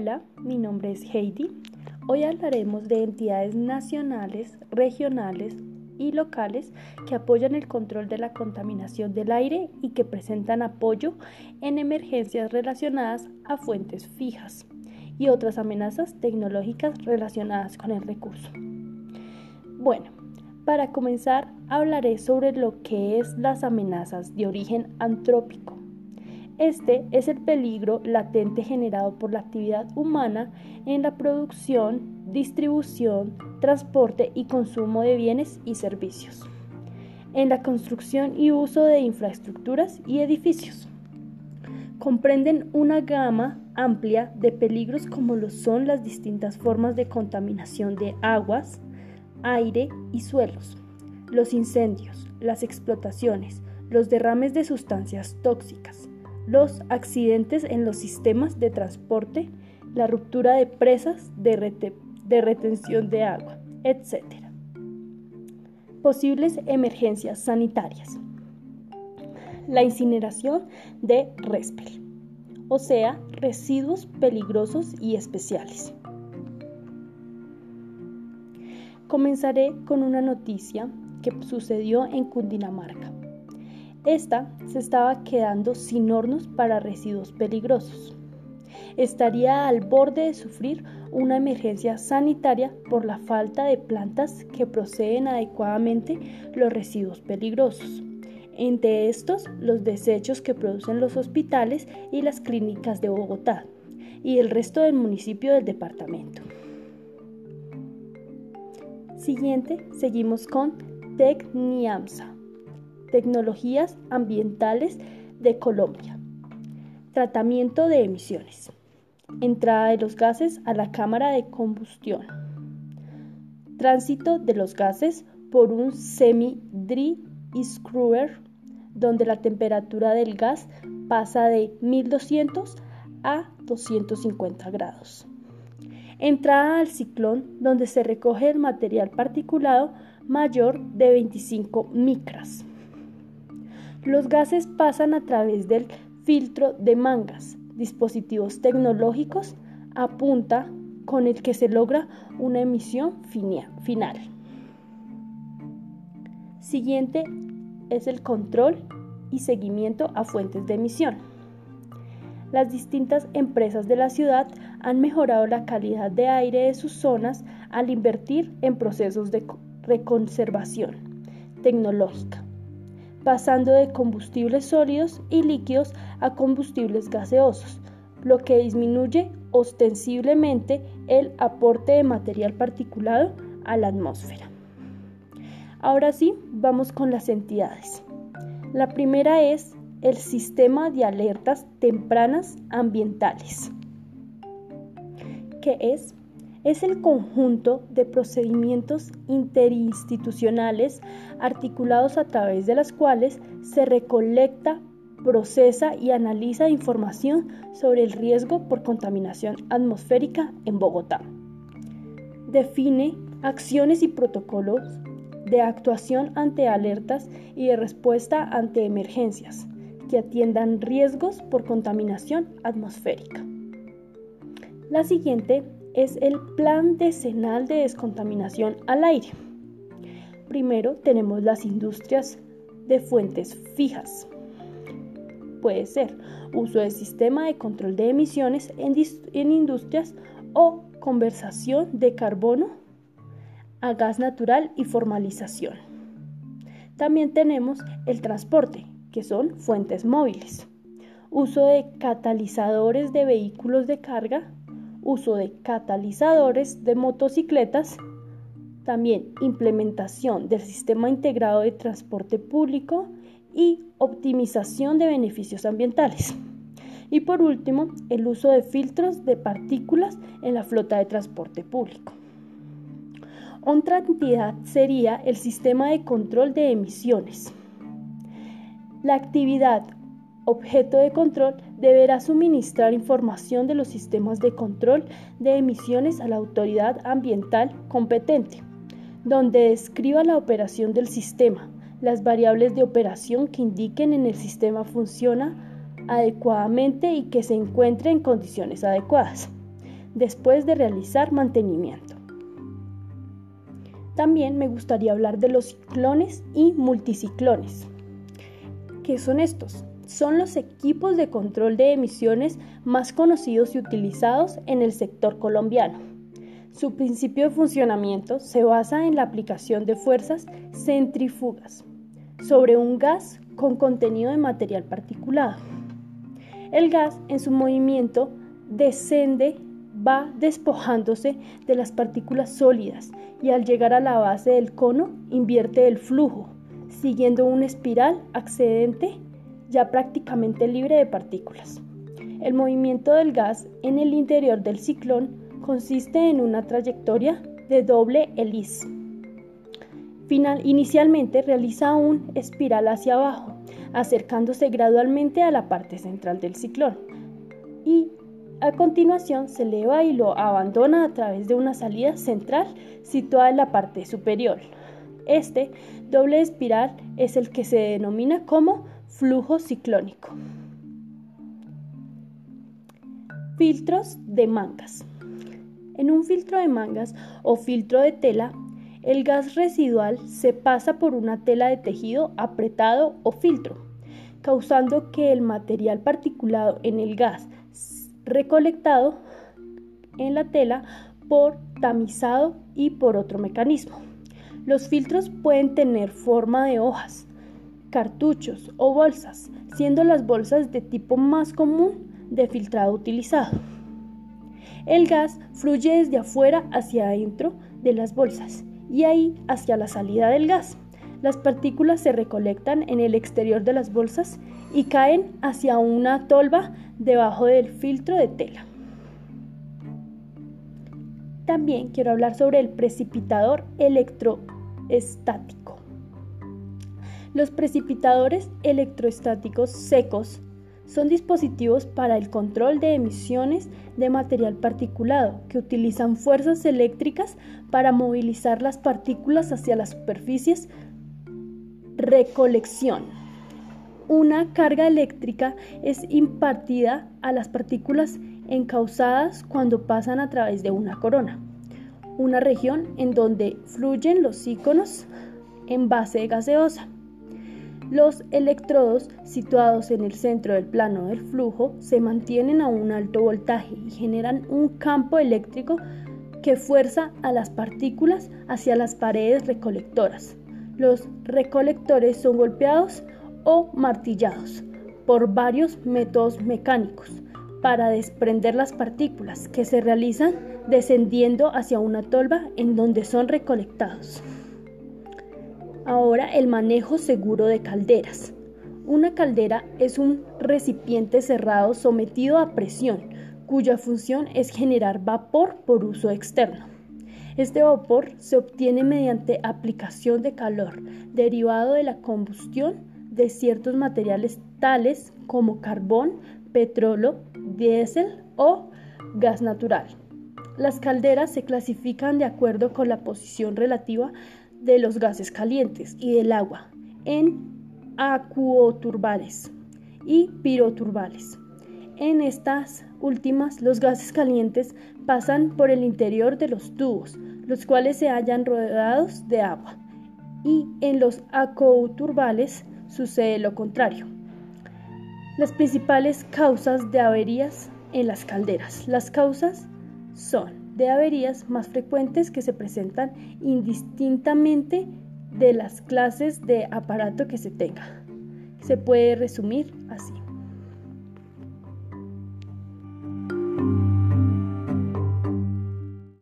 Hola, mi nombre es Heidi. Hoy hablaremos de entidades nacionales, regionales y locales que apoyan el control de la contaminación del aire y que presentan apoyo en emergencias relacionadas a fuentes fijas y otras amenazas tecnológicas relacionadas con el recurso. Bueno, para comenzar hablaré sobre lo que es las amenazas de origen antrópico. Este es el peligro latente generado por la actividad humana en la producción, distribución, transporte y consumo de bienes y servicios, en la construcción y uso de infraestructuras y edificios. Comprenden una gama amplia de peligros como lo son las distintas formas de contaminación de aguas, aire y suelos, los incendios, las explotaciones, los derrames de sustancias tóxicas, los accidentes en los sistemas de transporte, la ruptura de presas de, retención de agua, etc. Posibles emergencias sanitarias. La incineración de RESPEL, o sea, residuos peligrosos y especiales. Comenzaré con una noticia que sucedió en Cundinamarca. Esta se estaba quedando sin hornos para residuos peligrosos. Estaría al borde de sufrir una emergencia sanitaria por la falta de plantas que proceden adecuadamente los residuos peligrosos. Entre estos, los desechos que producen los hospitales y las clínicas de Bogotá y el resto del municipio del departamento. Siguiente, seguimos con TECNIAMSA, Tecnologías Ambientales de Colombia. Tratamiento de emisiones. Entrada de los gases a la cámara de combustión. Tránsito de los gases por un semi-dry screwer donde la temperatura del gas pasa de 1200 a 250 grados. Entrada al ciclón donde se recoge el material particulado mayor de 25 micras. Los gases pasan a través del filtro de mangas, dispositivos tecnológicos a punta con el que se logra una emisión final. Siguiente es el control y seguimiento a fuentes de emisión. Las distintas empresas de la ciudad han mejorado la calidad de aire de sus zonas al invertir en procesos de reconservación tecnológica, pasando de combustibles sólidos y líquidos a combustibles gaseosos, lo que disminuye ostensiblemente el aporte de material particulado a la atmósfera. Ahora sí, vamos con las entidades. La primera es el Sistema de Alertas Tempranas Ambientales, que es es el conjunto de procedimientos interinstitucionales articulados a través de las cuales se recolecta, procesa y analiza información sobre el riesgo por contaminación atmosférica en Bogotá. Define acciones y protocolos de actuación ante alertas y de respuesta ante emergencias que atiendan riesgos por contaminación atmosférica. La siguiente es el Plan Decenal de Descontaminación al Aire. Primero tenemos las industrias de fuentes fijas. Puede ser uso del sistema de control de emisiones en, en industrias o conversación de carbono a gas natural y formalización. También tenemos el transporte, que son fuentes móviles, uso de catalizadores de vehículos de carga, uso de catalizadores de motocicletas, también implementación del sistema integrado de transporte público y optimización de beneficios ambientales. Y por último, el uso de filtros de partículas en la flota de transporte público. Otra entidad sería el sistema de control de emisiones. La actividad objeto de control deberá suministrar información de los sistemas de control de emisiones a la autoridad ambiental competente, donde describa la operación del sistema, las variables de operación que indiquen en el sistema funciona adecuadamente y que se encuentre en condiciones adecuadas. después de realizar mantenimiento. También me gustaría hablar de los ciclones y multiciclones. ¿Qué son estos? Son los equipos de control de emisiones más conocidos y utilizados en el sector colombiano. Su principio de funcionamiento se basa en la aplicación de fuerzas centrífugas sobre un gas con contenido de material particulado. El gas en su movimiento descende va despojándose de las partículas sólidas y al llegar a la base del cono invierte el flujo, siguiendo una espiral accedente ya prácticamente libre de partículas. El movimiento del gas en el interior del ciclón consiste en una trayectoria de doble hélice. Inicialmente realiza un espiral hacia abajo, acercándose gradualmente a la parte central del ciclón y a continuación se eleva y lo abandona a través de una salida central situada en la parte superior. Este doble espiral es el que se denomina como flujo ciclónico. Filtros de mangas. En un filtro de mangas o filtro de tela, el gas residual se pasa por una tela de tejido apretado o filtro, causando que el material particulado en el gas recolectado en la tela por tamizado y por otro mecanismo. Los filtros pueden tener forma de hojas, cartuchos o bolsas, siendo las bolsas de tipo más común de filtrado utilizado. El gas fluye desde afuera hacia adentro de las bolsas y ahí hacia la salida del gas. Las partículas se recolectan en el exterior de las bolsas y caen hacia una tolva debajo del filtro de tela. También quiero hablar sobre el precipitador electroestático. Los precipitadores electroestáticos secos son dispositivos para el control de emisiones de material particulado que utilizan fuerzas eléctricas para movilizar las partículas hacia las superficies recolección. Una carga eléctrica es impartida a las partículas encausadas cuando pasan a través de una corona, una región en donde fluyen los íconos en base gaseosa. Los electrodos situados en el centro del plano del flujo se mantienen a un alto voltaje y generan un campo eléctrico que fuerza a las partículas hacia las paredes recolectoras. Los recolectores son golpeados o martillados por varios métodos mecánicos para desprender las partículas que se realizan descendiendo hacia una tolva en donde son recolectados. Ahora el manejo seguro de calderas. Una caldera es un recipiente cerrado sometido a presión cuya función es generar vapor por uso externo. Este vapor se obtiene mediante aplicación de calor derivado de la combustión de ciertos materiales tales como carbón, petróleo, diésel o gas natural. Las calderas se clasifican de acuerdo con la posición relativa de los gases calientes y del agua en acuoturbales y piroturbales. En estas últimas, los gases calientes pasan por el interior de los tubos, los cuales se hallan rodeados de agua, y en los acuoturbales sucede lo contrario. Las principales causas de averías en las calderas. Las causas son de averías más frecuentes que se presentan indistintamente de las clases de aparato que se tenga. Se puede resumir así.